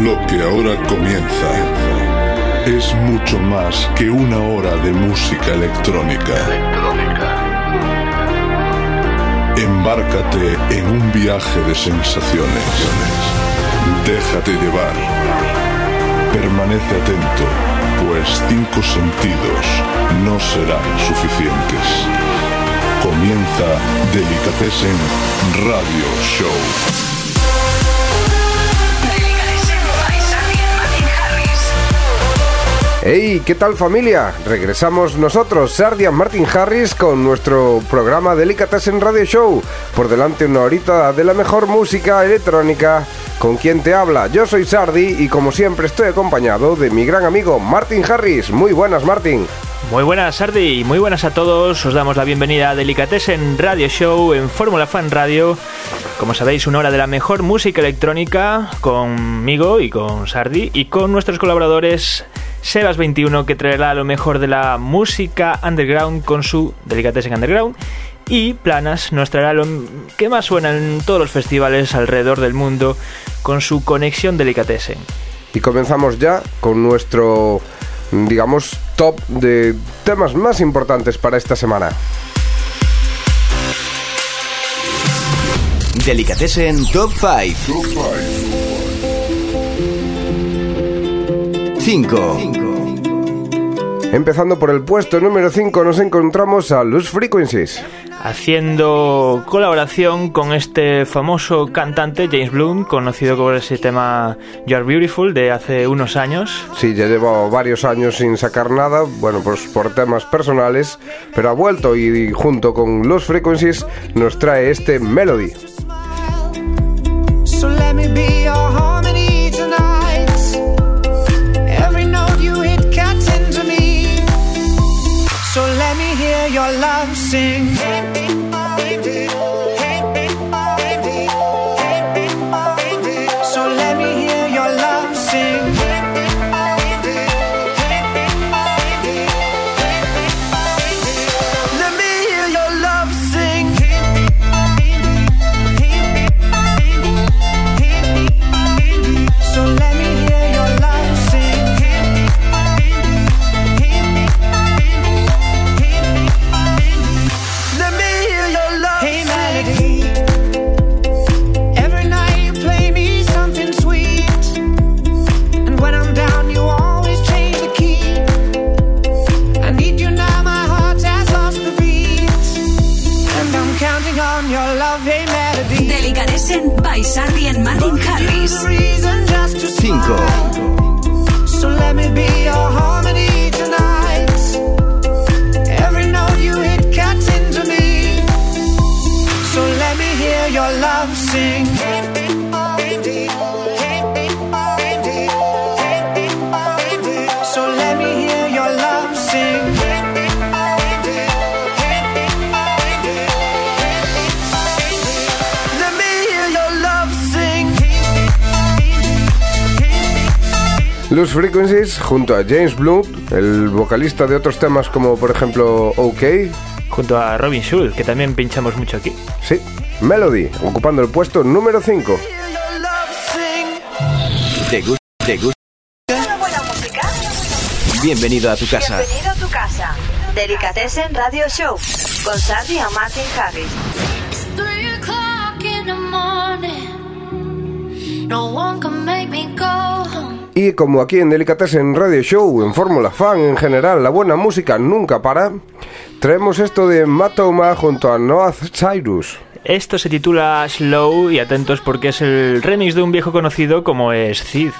Lo que ahora comienza es mucho más que una hora de música electrónica. Embárcate en un viaje de sensaciones. Déjate llevar. Permanece atento, pues cinco sentidos no serán suficientes. Comienza Delicatessen Radio Show. Hey, ¿qué tal familia? Regresamos nosotros, Sardian Martin Harris, con nuestro programa Delicatessen Radio Show. Por delante una horita de la mejor música electrónica. ¿Con quien te habla? Yo soy Sardi y como siempre estoy acompañado de mi gran amigo Martin Harris. Muy buenas, Martin. Muy buenas, Sardi, y muy buenas a todos. Os damos la bienvenida a Delicatessen Radio Show en Fórmula Fan Radio. Como sabéis, una hora de la mejor música electrónica conmigo y con Sardi y con nuestros colaboradores Sebas21 que traerá lo mejor de la música underground con su Delicatessen Underground y Planas nos traerá lo que más suena en todos los festivales alrededor del mundo con su conexión Delicatessen. Y comenzamos ya con nuestro, digamos, top de temas más importantes para esta semana. Delicatessen Top 5 5 Empezando por el puesto número 5 nos encontramos a Loose Frequencies. Haciendo colaboración con este famoso cantante James Bloom, conocido por ese tema You're Beautiful de hace unos años. Sí, ya lleva varios años sin sacar nada, bueno, pues por temas personales, pero ha vuelto y junto con Loose Frequencies nos trae este Melody. So let me be love sing. Loose Frequencies junto a James Blunt, el vocalista de otros temas como por ejemplo OK, Junto a Robin Schulz, que también pinchamos mucho aquí. sí, Melody, ocupando el puesto número 5. Hear your love sing. ¿Te gusta? ¿Te gusta? ¿Toda buena música? Bienvenido a tu casa. Bienvenido a tu casa. Delicatessen Radio Show con Sardi y Martin Harris. Three o'clock in the morning. No one can make me go home. Y como aquí en Delicatessen Radio Show, en Fórmula Fan en general, la buena música nunca para, traemos esto de Matoma junto a Noah Cyrus. Esto se titula Slow y atentos porque es el remix de un viejo conocido como es Cid.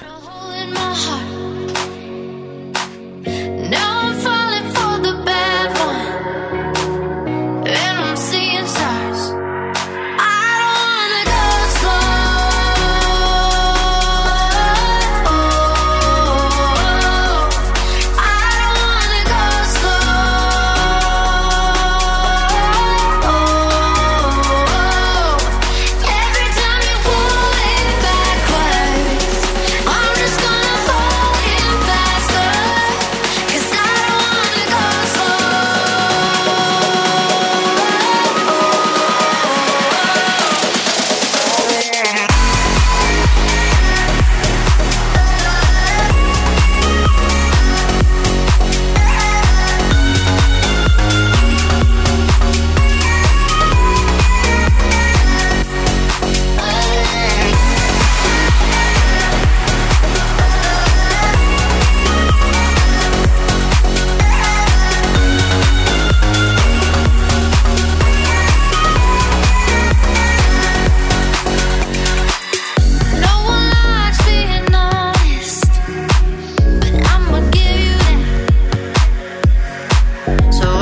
So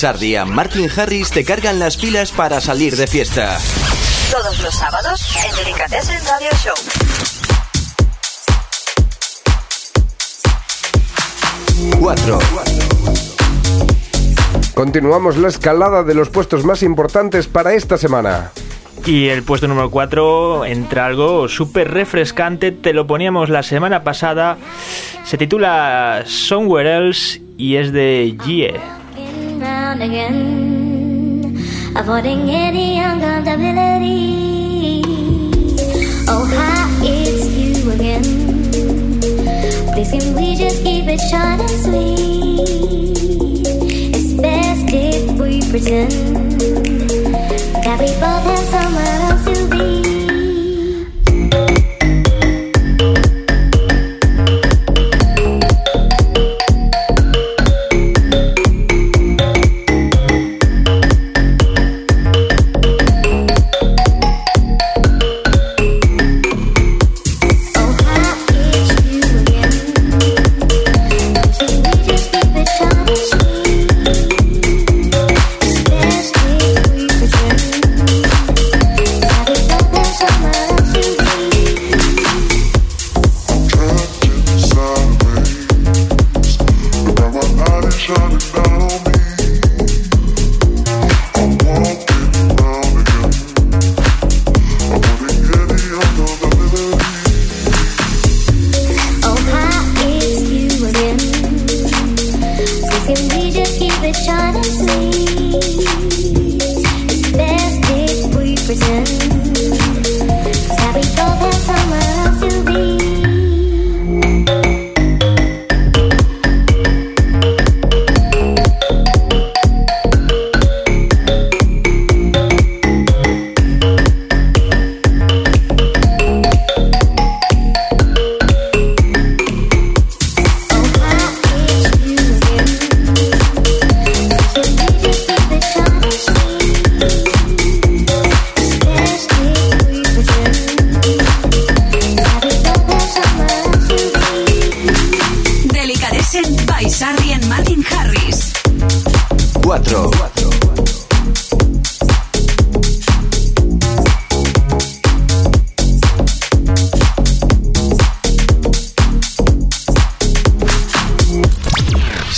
Sardi y Martin Harris te cargan las pilas para salir de fiesta. Todos los sábados en Delicatessen Radio Show. Cuatro. Continuamos la escalada de los puestos más importantes para esta semana. Y el puesto número 4 entra algo súper refrescante, te lo poníamos la semana pasada, se titula Somewhere Else y es de Gie. Again, avoiding any uncomfortability. Oh, hi, it's you again. Please, can we just keep it short and sweet? It's best if we pretend that we both have somewhere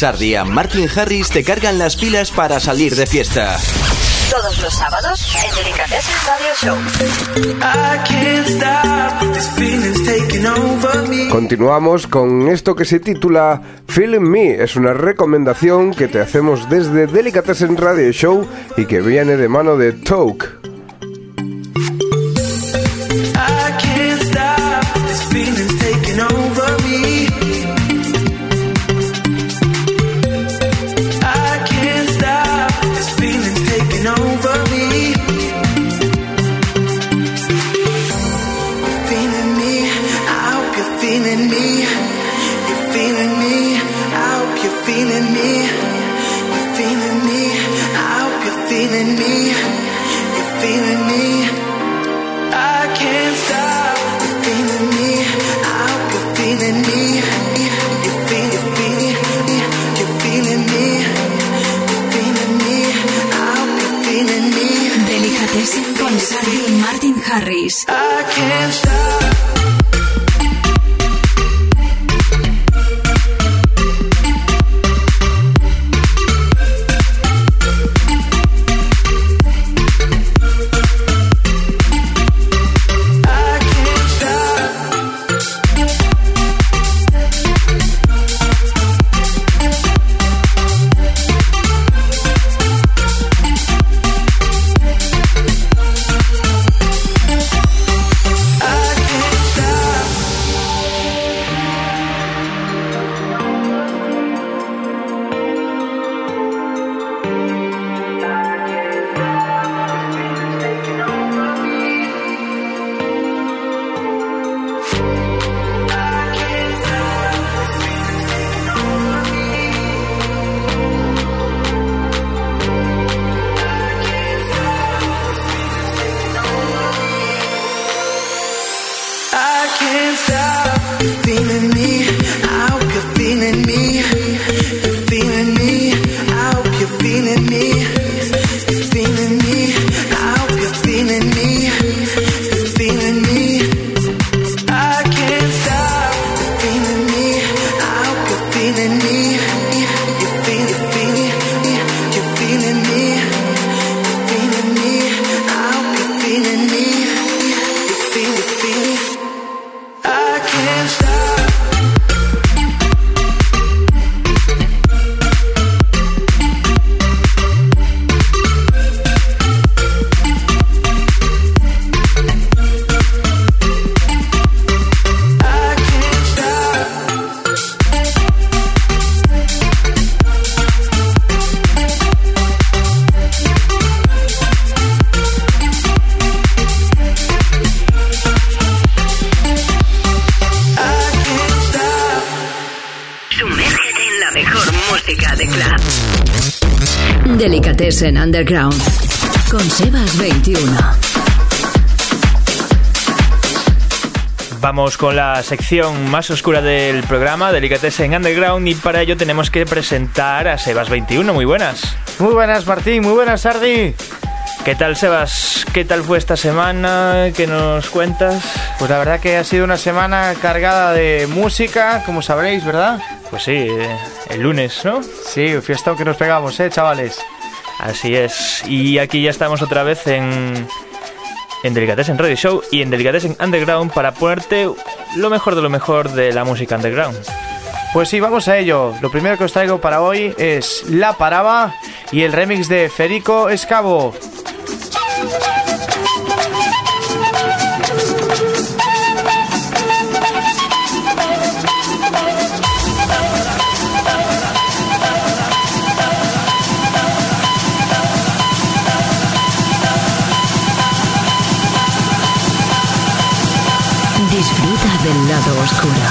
Sardi y Martin Harris te cargan las pilas para salir de fiesta. Todos los sábados en Delicatessen Radio Show. Continuamos con esto que se titula Feeling Me. Es una recomendación que te hacemos desde Delicatessen Radio Show y que viene de mano de Toke. Martin I can't stop. Underground. Con Sebas 21. Vamos con la sección más oscura del programa, Delicatessen Underground, y para ello tenemos que presentar a Sebas21. Muy buenas. Muy buenas, Martín. Muy buenas, Sardi. ¿Qué tal, Sebas? ¿Qué tal fue esta semana? ¿Qué nos cuentas? Pues la verdad que ha sido una semana cargada de música, como sabréis, ¿verdad? Pues sí, el lunes, ¿no? Sí, fiestón que nos pegamos, ¿eh, chavales? Así es. Y aquí ya estamos otra vez en, en Delicatessen Radio Show y en Delicatessen Underground para ponerte lo mejor de lo mejor de la música underground. Pues sí, vamos a ello. Lo primero que os traigo para hoy es La Paraba y el remix de Federico Escavo. Del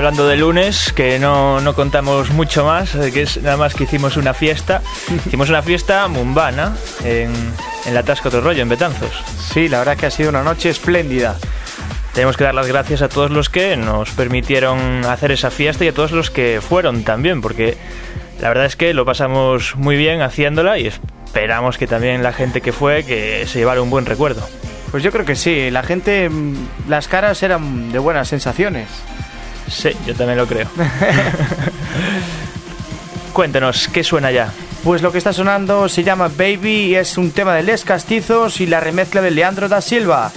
hablando de lunes, que no, no contamos mucho más, eh, que es nada más que hicimos una fiesta. hicimos una fiesta mumbana en, en la Tasca Otro Rollo, en Betanzos. Sí, la verdad que ha sido una noche espléndida. Tenemos que dar las gracias a todos los que nos permitieron hacer esa fiesta y a todos los que fueron también, porque la verdad es que lo pasamos muy bien haciéndola y esperamos que también la gente que fue que se llevara un buen recuerdo. Pues yo creo que sí, la gente, mm, las caras eran de buenas sensaciones. Sí, yo también lo creo. Cuéntanos, ¿qué suena ya? Pues lo que está sonando se llama Baby y es un tema de Les Castizos y la remezcla de Leandro da Silva.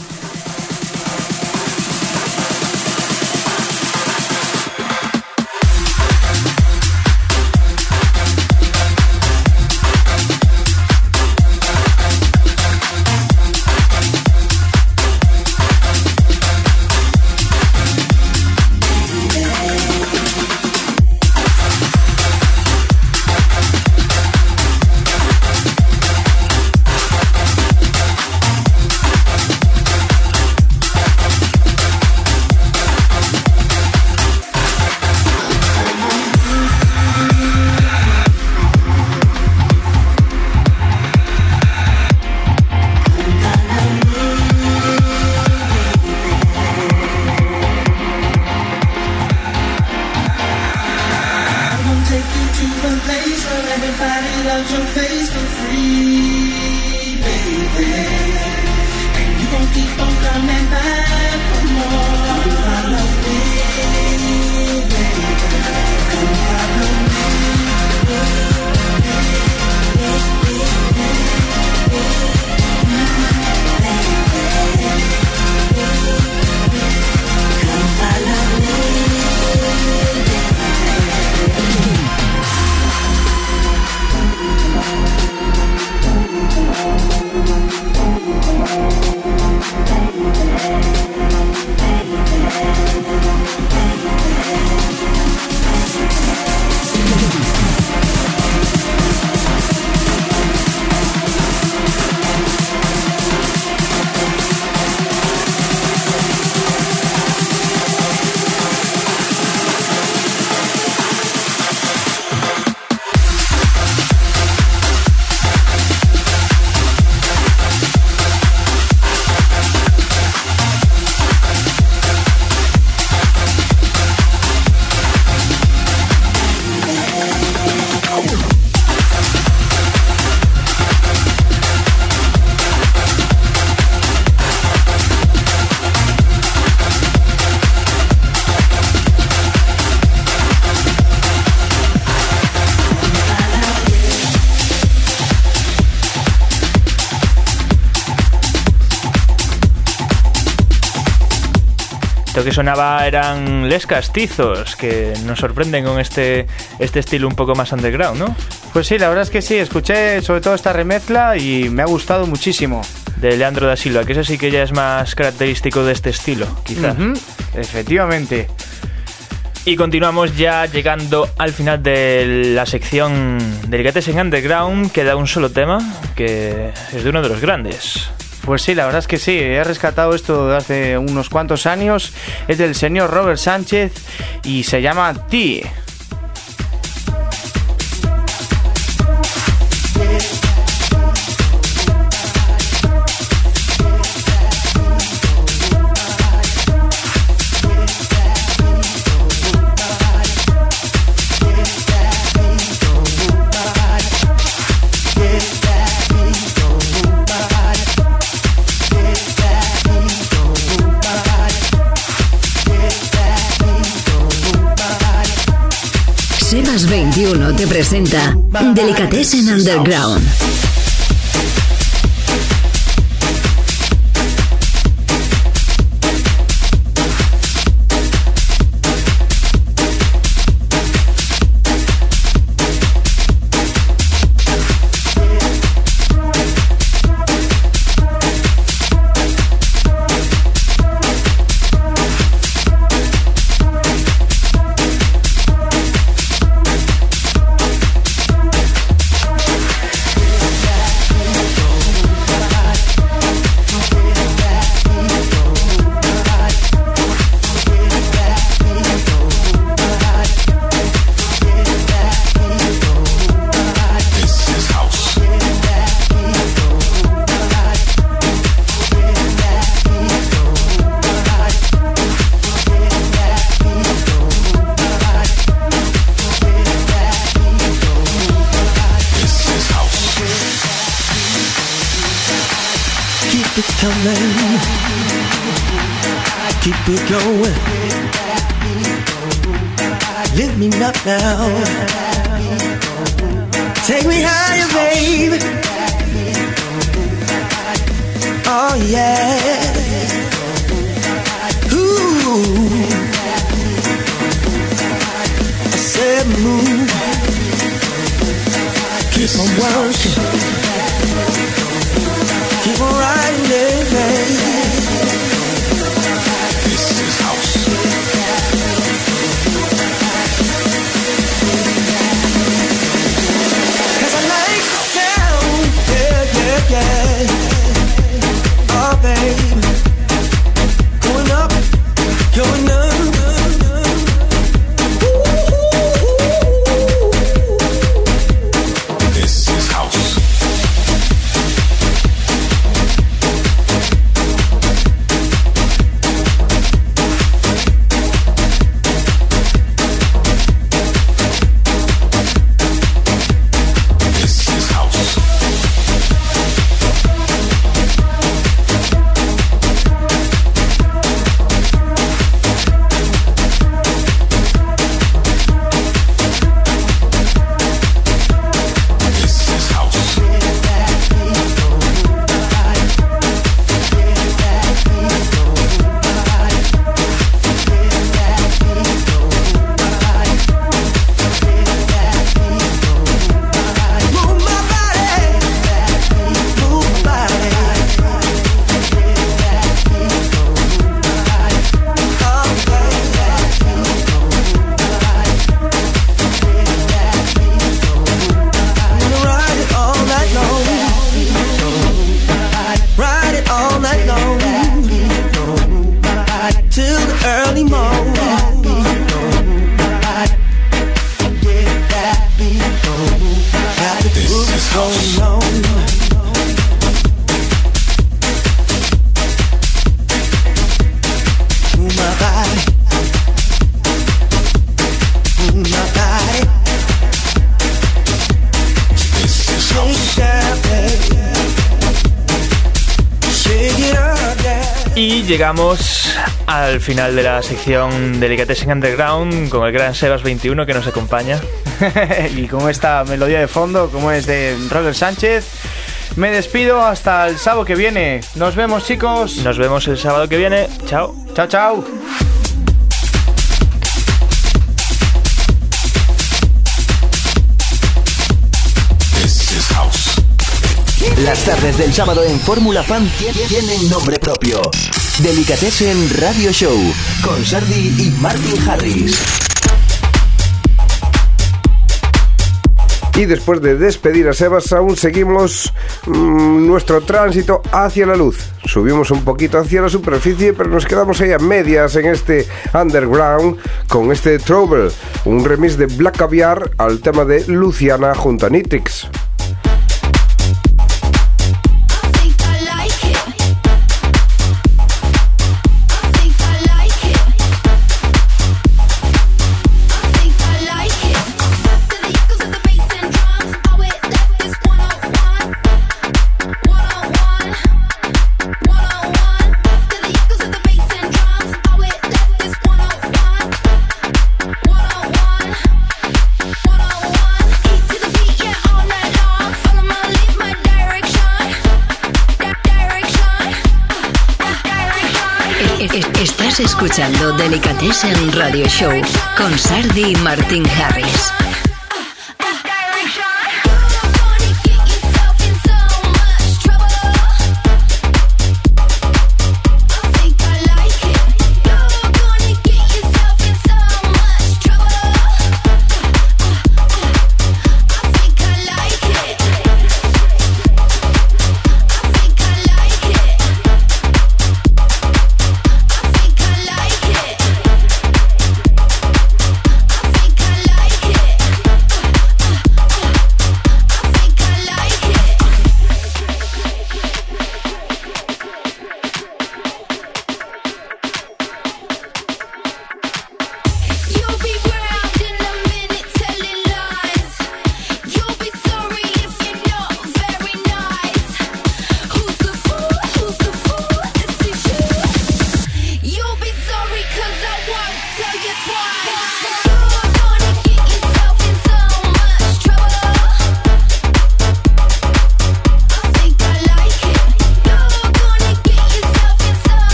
Esto que sonaba eran Les Castizos, que nos sorprenden con este, este estilo un poco más underground, ¿no? Pues sí, la verdad es que sí, escuché sobre todo esta remezcla y me ha gustado muchísimo. De Leandro da Silva, que eso sí que ya es más característico de este estilo, quizás. Ujú, Efectivamente. Y continuamos ya llegando al final de la sección Delicatessen Underground. Queda un solo tema, que es de uno de los grandes. Pues sí, la verdad es que sí, he rescatado esto de hace unos cuantos años. Es del señor Robert Sánchez y se llama Ti. 1 te presenta Delicatessen Underground. final de la sección Delicatessen Underground con el gran Sebas21 que nos acompaña. y con esta melodía de fondo, como es de Robert Sánchez, me despido hasta el sábado que viene. Nos vemos, chicos. Nos vemos el sábado que viene. Chao. Chao, chao. Las tardes del sábado en Fórmula Fan tienen nombre propio. Delicatessen Radio Show con Sardi y Martin Harris. Y después de despedir a Sebas, aún seguimos mm, nuestro tránsito hacia la luz. Subimos un poquito hacia la superficie, pero nos quedamos ahí a medias en este underground con este Trouble, un remix de Black Caviar al tema de Luciana junto a Nitrix. Estás escuchando Delicatessen Radio Show con Sardi y Martín Harris.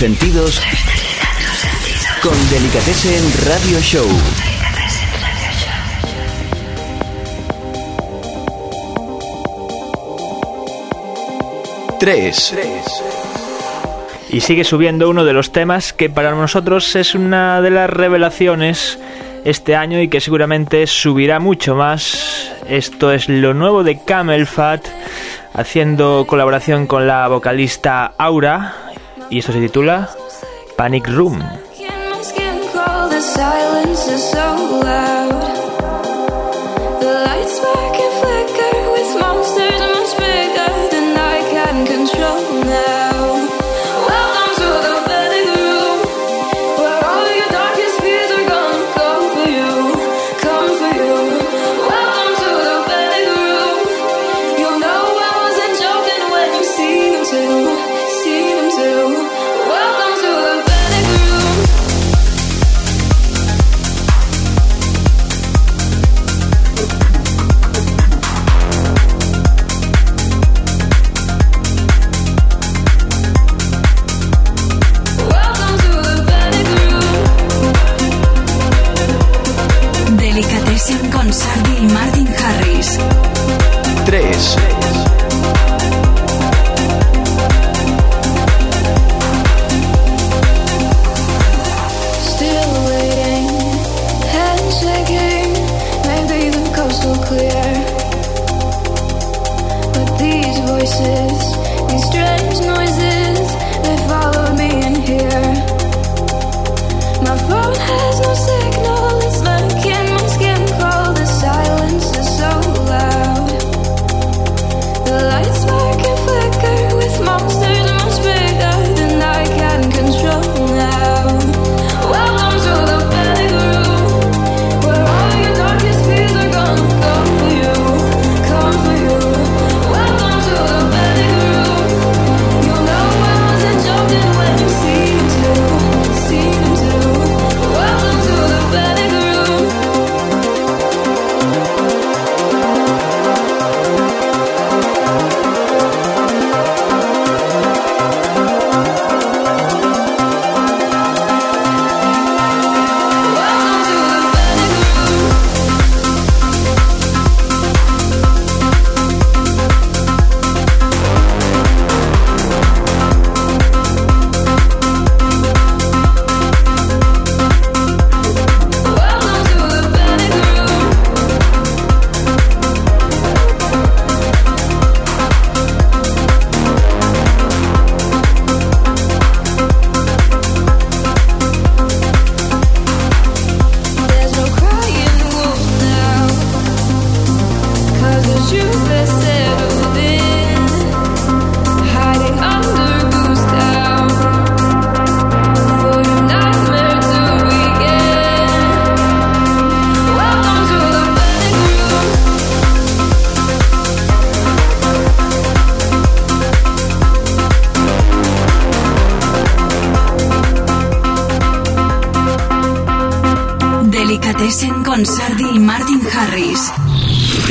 sentidos con Delicatessen Radio Show. Tres. Y sigue subiendo uno de los temas que para nosotros es una de las revelaciones este año y que seguramente subirá mucho más. Esto es lo nuevo de Camel Fat haciendo colaboración con la vocalista Aura, y esto se titula Panic Room.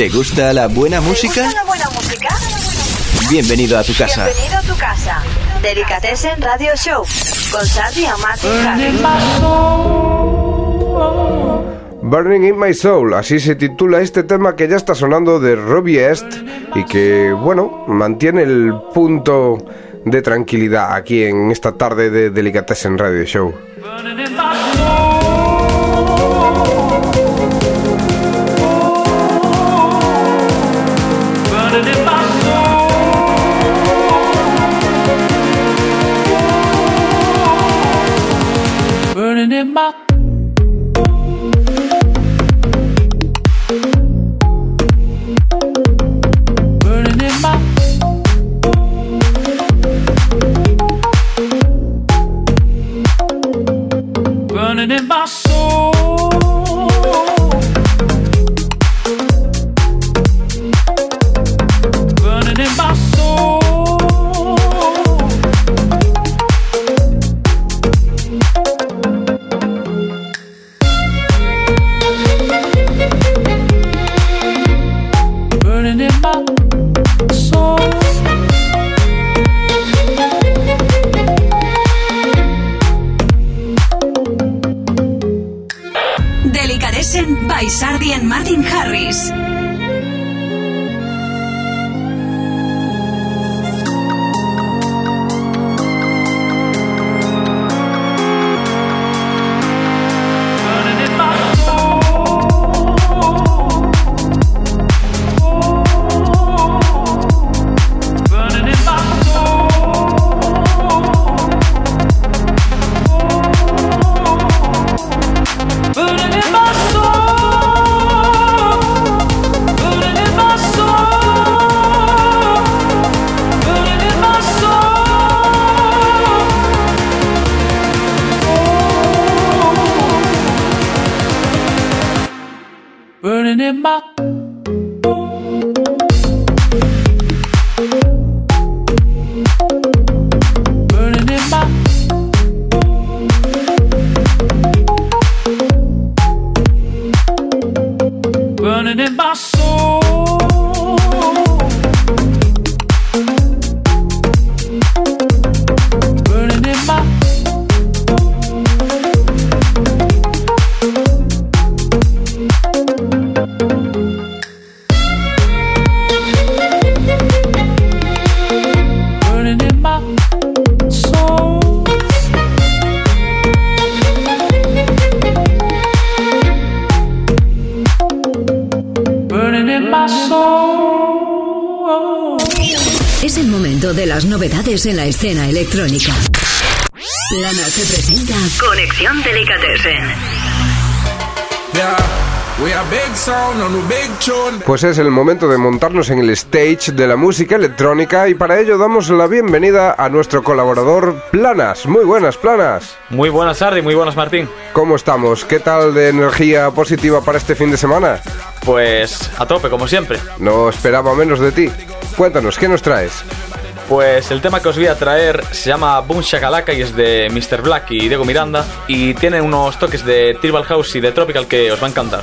¿Te gusta la buena música? ¿Te gusta la buena música? Bienvenido a tu casa. Bienvenido a tu casa. Delicatessen Radio Show con Sandy Harris. Burning in My Soul, así se titula este tema que ya está sonando de Robbie Est y que, bueno, mantiene el punto de tranquilidad aquí en esta tarde de Delicatessen Radio Show. Las novedades en la escena electrónica. Plana se presenta Conexión Delicatessen. Yeah, we are big sound on a big tune. Pues es el momento de montarnos en el stage de la música electrónica y para ello damos la bienvenida a nuestro colaborador Planas. Muy buenas, Planas. Muy buenas, Sardi, muy buenas, Martín. ¿Cómo estamos? ¿Qué tal de energía positiva para este fin de semana? Pues a tope, como siempre. No esperaba menos de ti. Cuéntanos, ¿qué nos traes? Pues el tema que os voy a traer se llama Boom y es de Mr. Black y Diego Miranda y tiene unos toques de Tribal House y de Tropical que os va a encantar.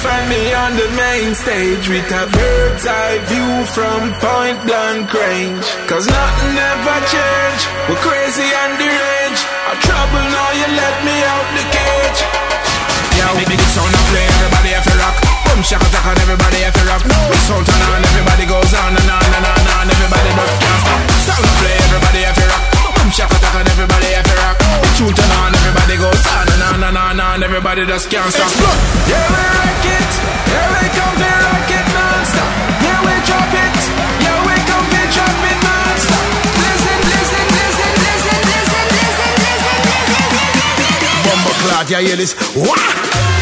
Find me on the main stage with a bird's eye view from point blank range. Cause nothing ever change, we're crazy and deranged. I'm trouble now, you let me out the cage. Now make this sound I play, everybody have to rock. Boom shaka taka, everybody have to rock. This sound turn on, everybody goes on and on and on and on. Everybody just can't stop. Sound I play, everybody have to rock. Shaka taka, everybody have to rock. The tune on, everybody goes on and on and on and. Everybody just can't stop. Yeah, we rock it. Yeah, we come to rock it non-stop. Yeah, we drop it. Yeah, we come to drop it non-stop. Listen, listen, listen, listen, listen, listen, listen, listen, listen. Bumbo clot, yeah, hear this. Wah!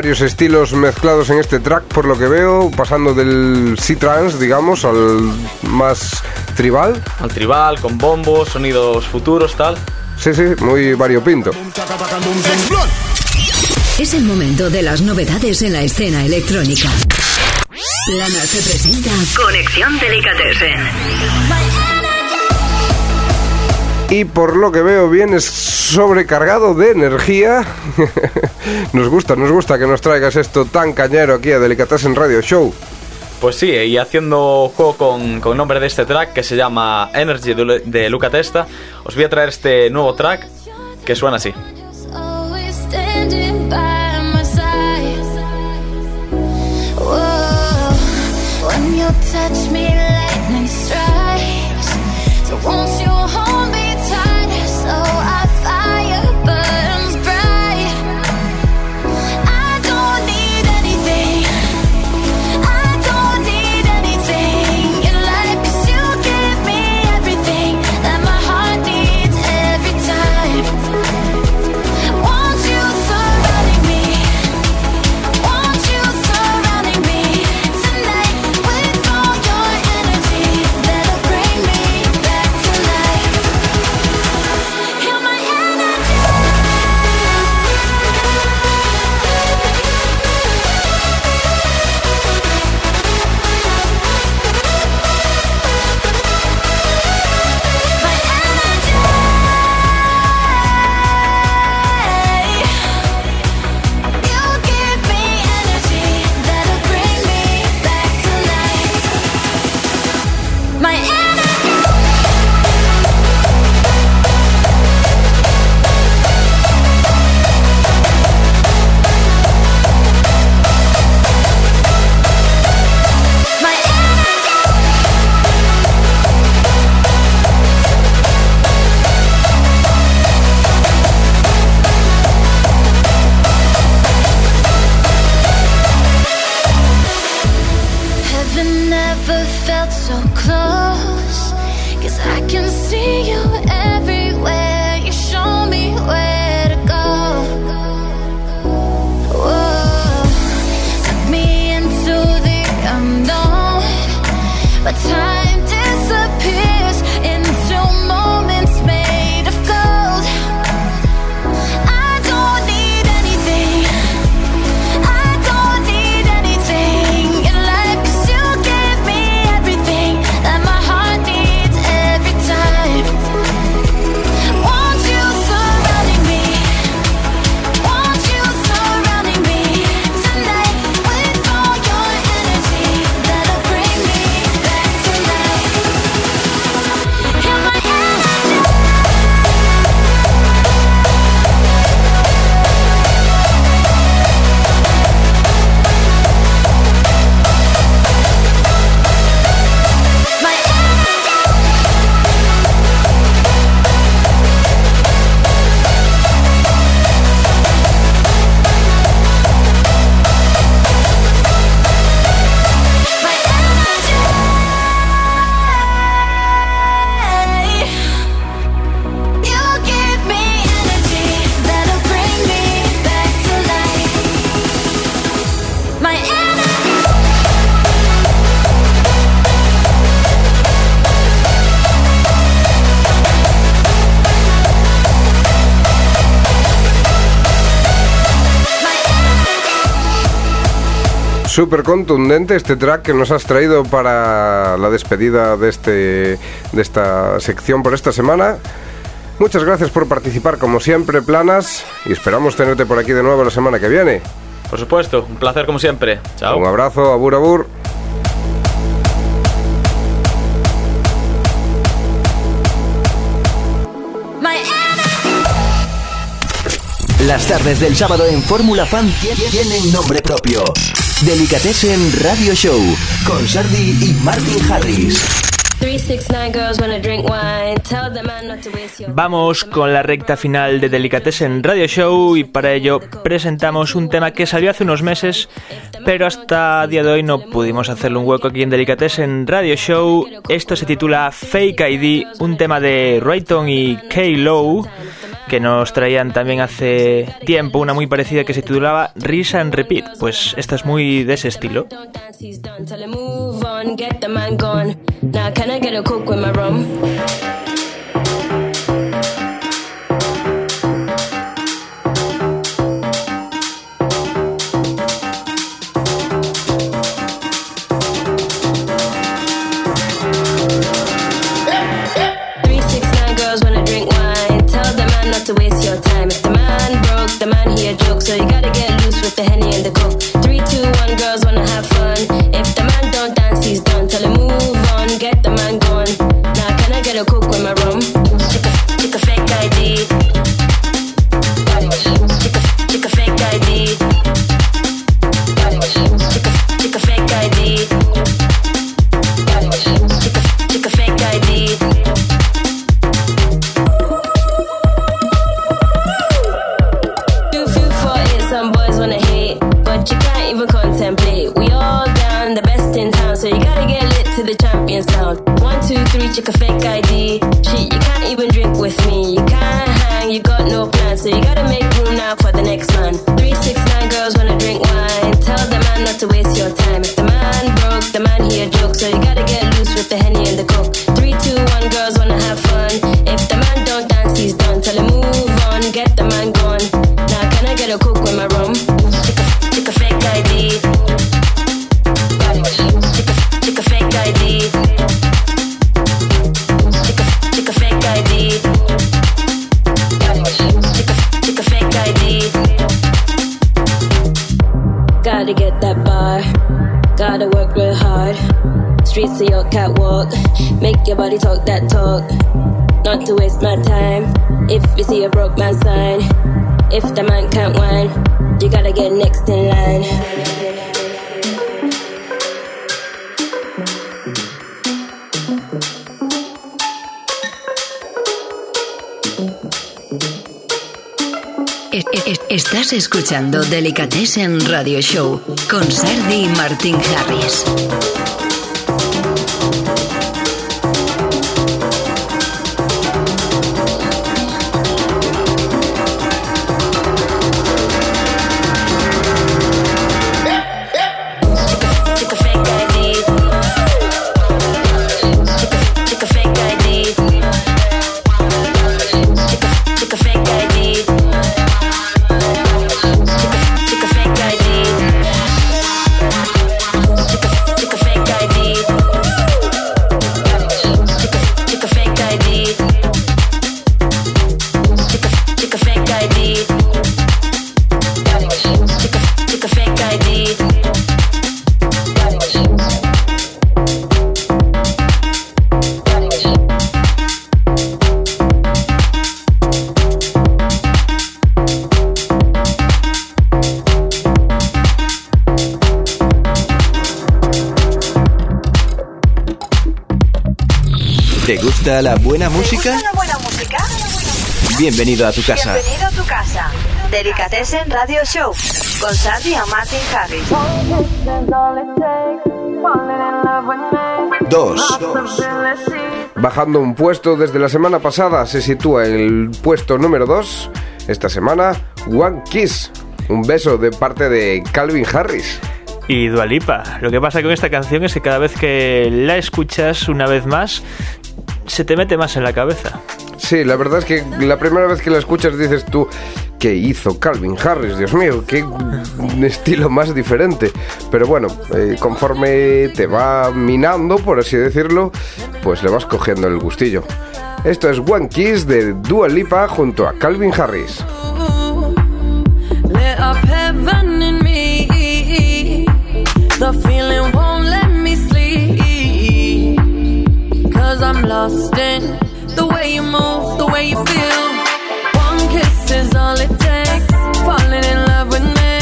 Varios estilos mezclados en este track, por lo que veo, pasando del C-Trance, digamos, al más tribal. Al tribal, con bombos, sonidos futuros, tal. Sí, sí, muy variopinto. Es el momento de las novedades en la escena electrónica. Plana se presenta Conexión Delicatessen. Y por lo que veo vienes sobrecargado de energía. nos gusta, nos gusta que nos traigas esto tan cañero aquí a Delicatessen Radio Show. Pues sí, y haciendo juego con, con nombre de este track que se llama Energy de Luca Testa, os voy a traer este nuevo track que suena así. Súper contundente este track que nos has traído para la despedida de, este, de esta sección por esta semana. Muchas gracias por participar como siempre, Planas, y esperamos tenerte por aquí de nuevo la semana que viene. Por supuesto, un placer como siempre. Chao. Un abrazo, abur abur. Las tardes del sábado en Fórmula Fan tie- tienen nombre propio. Delicatessen Radio Show con Sardi y Martin Harris. Vamos con la recta final de Delicatessen Radio Show y para ello presentamos un tema que salió hace unos meses, pero hasta día de hoy no pudimos hacerle un hueco aquí en Delicatessen Radio Show. Esto se titula Fake ID, un tema de Rayton y K-Low que nos traían también hace tiempo una muy parecida que se titulaba Risa and Repeat. Pues esta es muy de ese estilo. Now can I get a coke with my rum? To waste your time. If the man broke, the man he a joke. So you gotta get loose with the henny and the coke. Talk that talk. Not to waste my time. If you see a broke man sign. If the man can't whine, you gotta get next in line. E- e- Estás escuchando Delicatessen Radio Show con Sardi y Martin Harris. ¿Te gusta la buena música? ¿Te gusta la buena música? Bienvenido a tu casa. Bienvenido a tu casa. Delicatessen Radio Show con Sandy y Martin Harris. 2. Bajando un puesto desde la semana pasada, se sitúa en el puesto número 2. Esta semana, One Kiss. Un beso de parte de Calvin Harris. Y Dualipa. Lo que pasa con esta canción es que cada vez que la escuchas una vez más, se te mete más en la cabeza. Sí, la verdad es que la primera vez que la escuchas dices tú, ¿qué hizo Calvin Harris? Dios mío, qué estilo más diferente. Pero bueno, eh, conforme te va minando, por así decirlo, pues le vas cogiendo el gustillo. Esto es One Kiss de Dua Lipa junto a Calvin Harris. The feeling won't let me sleep. Cause I'm lost in the way you move, the way you feel. One kiss is all it takes. Falling in love with me.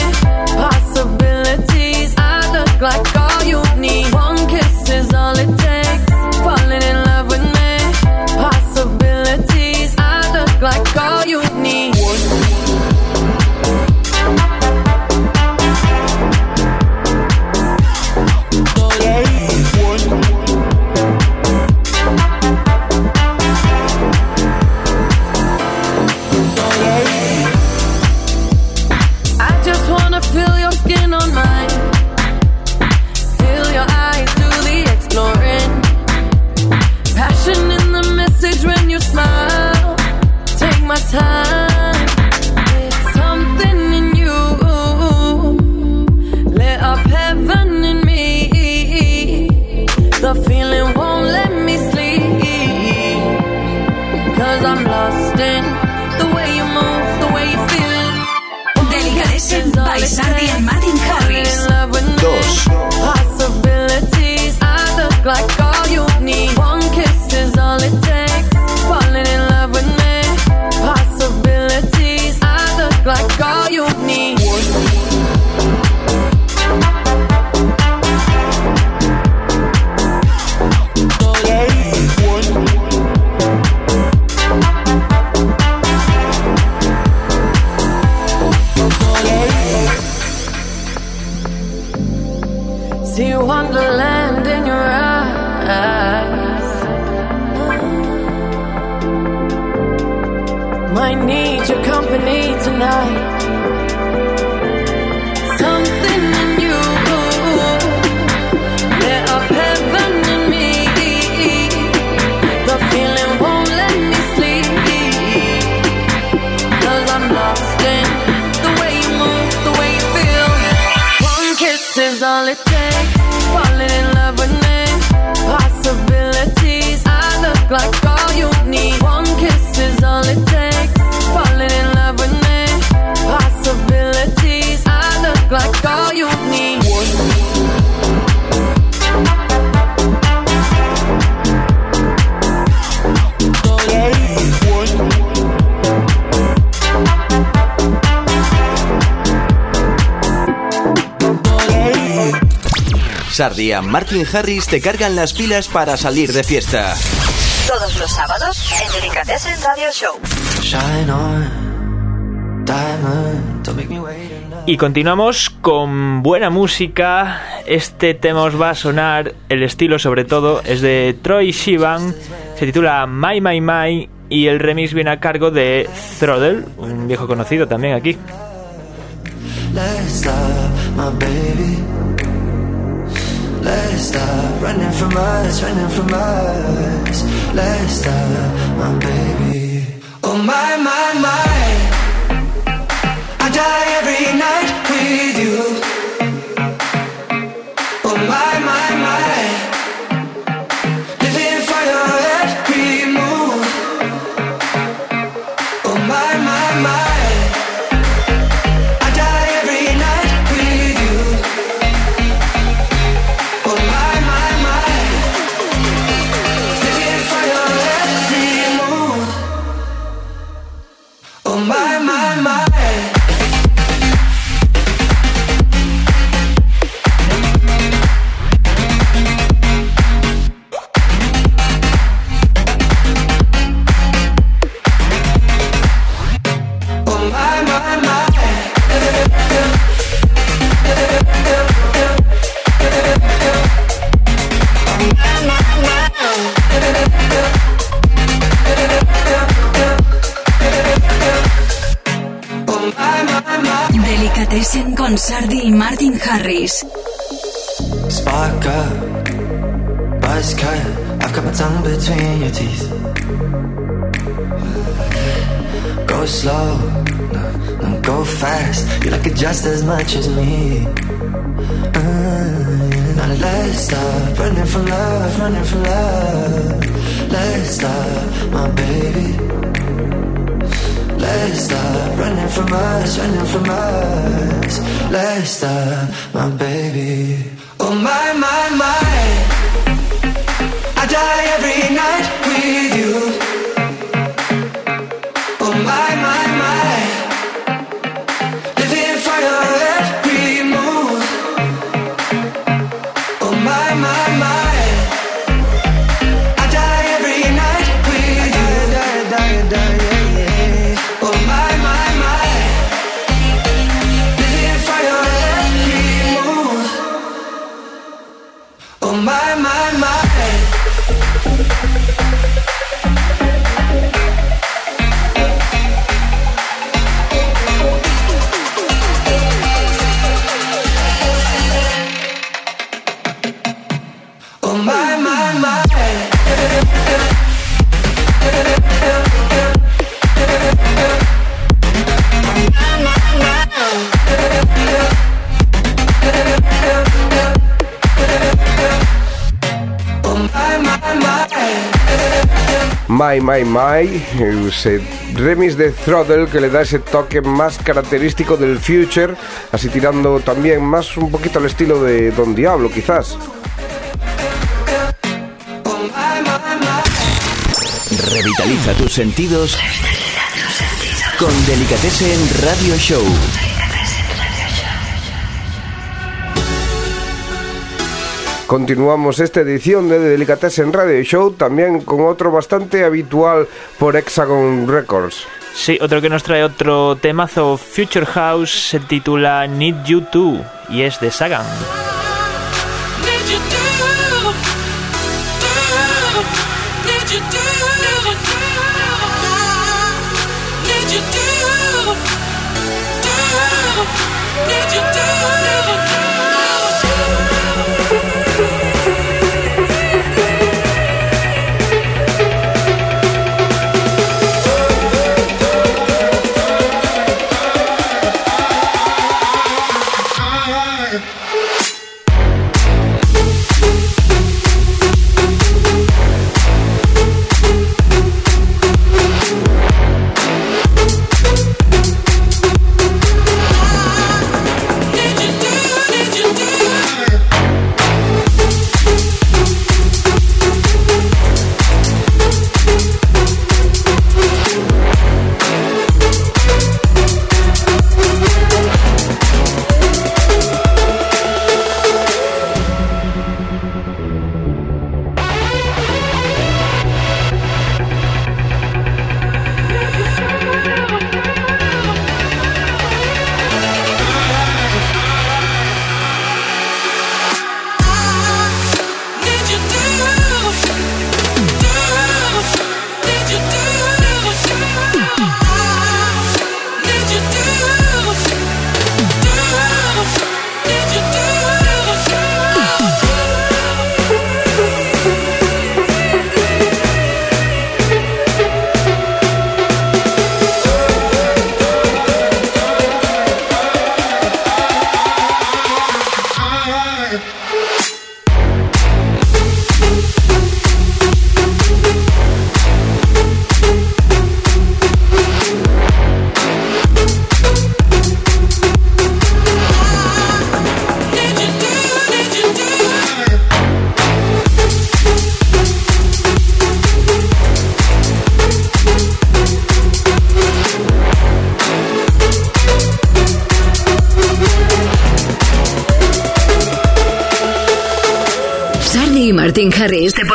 Possibilities. I look like all you need. One kiss is all it takes. Y Martin Harris te cargan las pilas para salir de fiesta. Todos los sábados en Delicatessen Radio Show. Shine on, diamond, don't make me wait. Y continuamos con buena música. Este tema os va a sonar, el estilo sobre todo, es de Troy Sivan, se titula My My My y el remix viene a cargo de Throttle, un viejo conocido también aquí. Let's stop, my baby. Let's stop running from us, running from us. Let's stop, my baby. Oh my, my, my. I die every night with you. Delicatessen con Sardi y Martin Harris. Spark up, buzz cut. I've got my tongue between your teeth. Go slow, no, no, go fast. You like it just as much as me. Uh, I Darling, let's stop running from love, running from love. Let's stop, my baby. Let's stop running from us, running from us. Let's stop, my baby. Oh my, my, my. I die every night with you. My My My, ese remix de Throttle que le da ese toque más característico del Future, así tirando también más un poquito al estilo de Don Diablo quizás. Revitaliza tus sentidos con Delicatessen Radio Show. Continuamos esta edición de Delicatessen Radio Show también con otro bastante habitual por Hexagon Records. Sí, otro que nos trae otro temazo Future House se titula Need You Too y es de Sagan.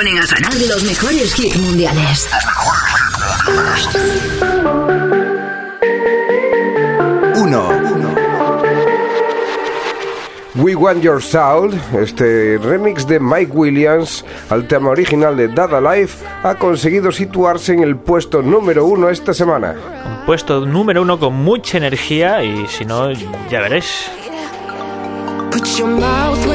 Ponen a sonar los mejores hits mundiales. Uno. We Want Your Soul, este remix de Mike Williams al tema original de Dada Life, ha conseguido situarse en el puesto número uno esta semana. Un puesto número uno con mucha energía y si no, ya veréis. Put your mouth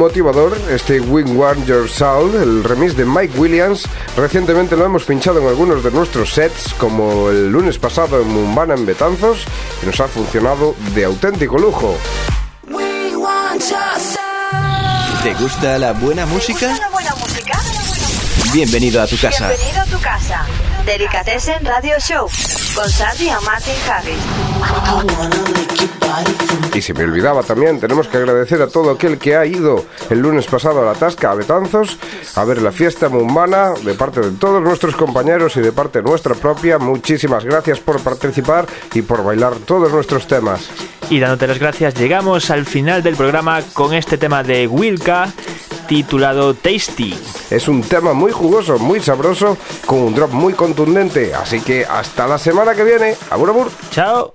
motivador, este Wing Warn Your Soul, el remix de Mike Williams. Recientemente lo hemos pinchado en algunos de nuestros sets, como el lunes pasado en Mumbana en Betanzos, y nos ha funcionado de auténtico lujo. ¿Te gusta la buena música? ¿La buena música? Bienvenido a tu casa. Bienvenido a tu casa. Delicatessen Radio Show con Sandy y Martin Harris. Y se me olvidaba también, tenemos que agradecer a todo aquel que ha ido el lunes pasado a la Tasca, a Betanzos, a ver la fiesta mumbana, de parte de todos nuestros compañeros y de parte nuestra propia. Muchísimas gracias por participar y por bailar todos nuestros temas. Y dándote las gracias, llegamos al final del programa con este tema de Wilka titulado Tasty. Es un tema muy jugoso, muy sabroso, con un drop muy contundente. Así que hasta la semana que viene. Abur, abur. Chao.